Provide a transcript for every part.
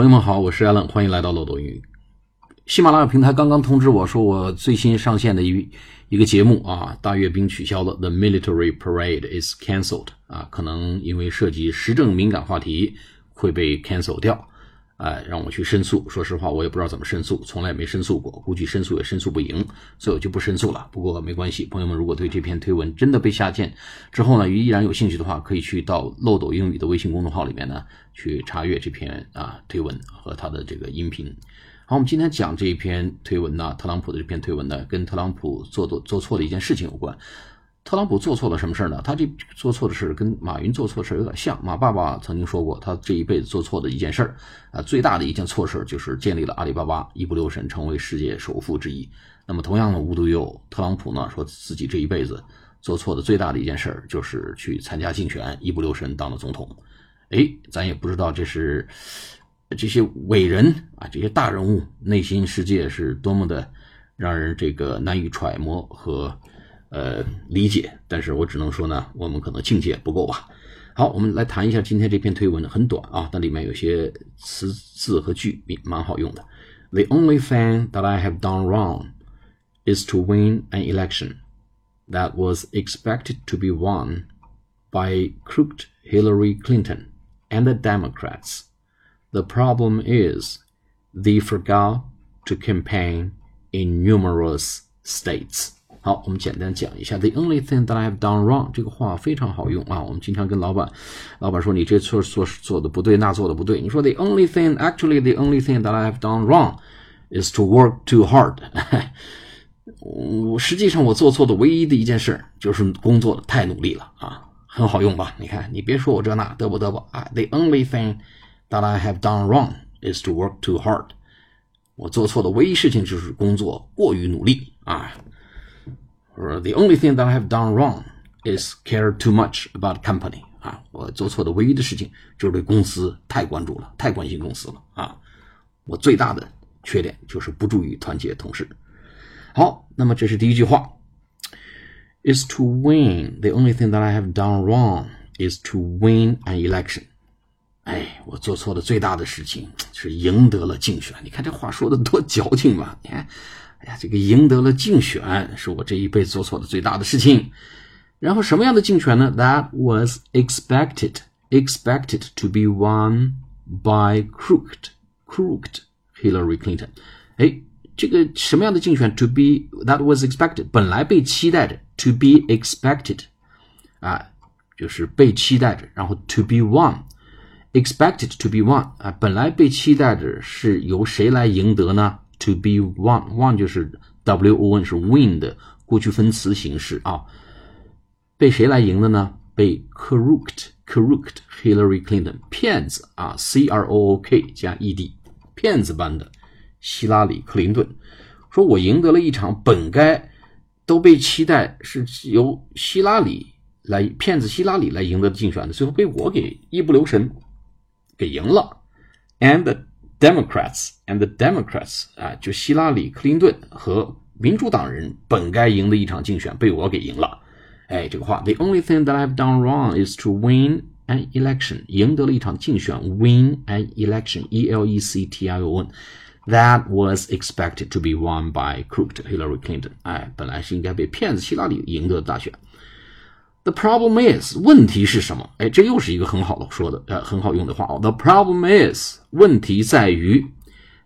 朋友们好，我是 Allen，欢迎来到漏斗云。喜马拉雅平台刚刚通知我说，我最新上线的一一个节目啊，大阅兵取消了，The Military Parade is cancelled 啊，可能因为涉及时政敏感话题会被 cancel 掉。哎，让我去申诉。说实话，我也不知道怎么申诉，从来没申诉过，估计申诉也申诉不赢，所以我就不申诉了。不过没关系，朋友们，如果对这篇推文真的被下线之后呢，依然有兴趣的话，可以去到漏斗英语的微信公众号里面呢，去查阅这篇啊推文和他的这个音频。好，我们今天讲这一篇推文呢，特朗普的这篇推文呢，跟特朗普做做做错的一件事情有关。特朗普做错了什么事儿呢？他这做错的事跟马云做错的事有点像。马爸爸曾经说过，他这一辈子做错的一件事儿啊，最大的一件错事就是建立了阿里巴巴，一不留神成为世界首富之一。那么同样的，无独有偶，特朗普呢说自己这一辈子做错的最大的一件事儿就是去参加竞选，一不留神当了总统。哎，咱也不知道这是这些伟人啊，这些大人物内心世界是多么的让人这个难以揣摩和。呃，理解，但是我只能说呢，我们可能境界不够吧。好，我们来谈一下今天这篇推文，很短啊，但里面有些词字和句蛮好用的。The only thing that I have done wrong is to win an election that was expected to be won by crooked Hillary Clinton and the Democrats. The problem is they forgot to campaign in numerous states. 好，我们简单讲一下。The only thing that I have done wrong 这个话非常好用啊。我们经常跟老板，老板说你这错做做的不对，那做的不对。你说 The only thing, actually, the only thing that I have done wrong is to work too hard 我实际上我做错的唯一的一件事就是工作太努力了啊，很好用吧？你看，你别说我这那得不得不啊。The only thing that I have done wrong is to work too hard 我做错的唯一事情就是工作过于努力啊。The only thing that I have done wrong is care too much about company 啊，我做错的唯一的事情就是对公司太关注了，太关心公司了啊。我最大的缺点就是不注意团结同事。好，那么这是第一句话，is to win. The only thing that I have done wrong is to win an election. 哎，我做错的最大的事情是赢得了竞选。你看这话说的多矫情嘛？你看。哎呀，这个赢得了竞选是我这一辈子做错的最大的事情。然后什么样的竞选呢？That was expected expected to be won by crooked crooked Hillary Clinton。哎，这个什么样的竞选？To be that was expected，本来被期待着。To be expected，啊，就是被期待着。然后 to be won，expected to be won，啊，本来被期待着是由谁来赢得呢 ？To be won，won 就是 W O N 是 win 的过去分词形式啊。被谁来赢的呢？被 crooked，crooked Hillary Clinton 骗子啊，C R O O K 加 E D 骗子般的希拉里克林顿。说我赢得了一场本该都被期待是由希拉里来骗子希拉里来赢得竞选的，最后被我给一不留神给赢了。And Democrats and the Democrats 啊，就希拉里·克林顿和民主党人本该赢的一场竞选被我给赢了。哎，这个话，The only thing that I've done wrong is to win an election，赢得了一场竞选，win an election，E L E C T I O N，that was expected to be won by crooked Hillary Clinton。哎，本来是应该被骗子希拉里赢得大选。 The problem is，问题是什么？哎，这又是一个很好的说的，呃，很好用的话哦。The problem is，问题在于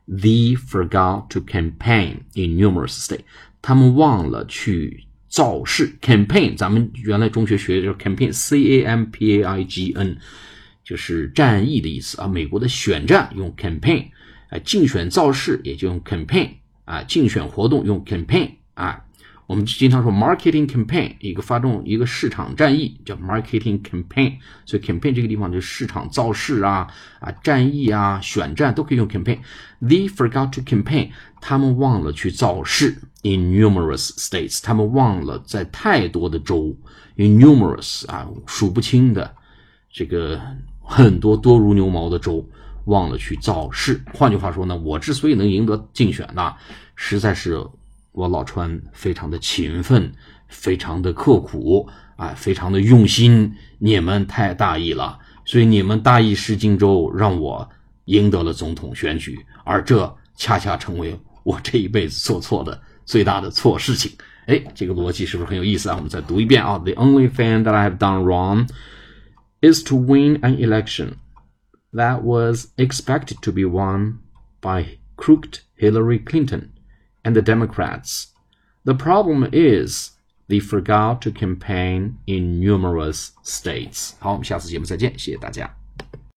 ，they forgot to campaign in numerous state。他们忘了去造势。campaign，咱们原来中学学的叫 campaign，c a m p a i g n，就是战役的意思啊。美国的选战用 campaign，啊，竞选造势也就用 campaign，啊，竞选活动用 campaign，啊。我们经常说 marketing campaign，一个发动一个市场战役叫 marketing campaign，所以 campaign 这个地方就是市场造势啊啊战役啊选战都可以用 campaign。They forgot to campaign，他们忘了去造势。In numerous states，他们忘了在太多的州，in numerous 啊数不清的这个很多多如牛毛的州，忘了去造势。换句话说呢，我之所以能赢得竞选呢，实在是。我老川非常的勤奋，非常的刻苦啊，非常的用心。你们太大意了，所以你们大意失荆州，让我赢得了总统选举，而这恰恰成为我这一辈子做错的最大的错事情。哎，这个逻辑是不是很有意思啊？我们再读一遍啊。The only thing that I have done wrong is to win an election that was expected to be won by crooked Hillary Clinton and the Democrats. The problem is they forgot to campaign in numerous states. 好，我们下次节目再见，谢谢大家。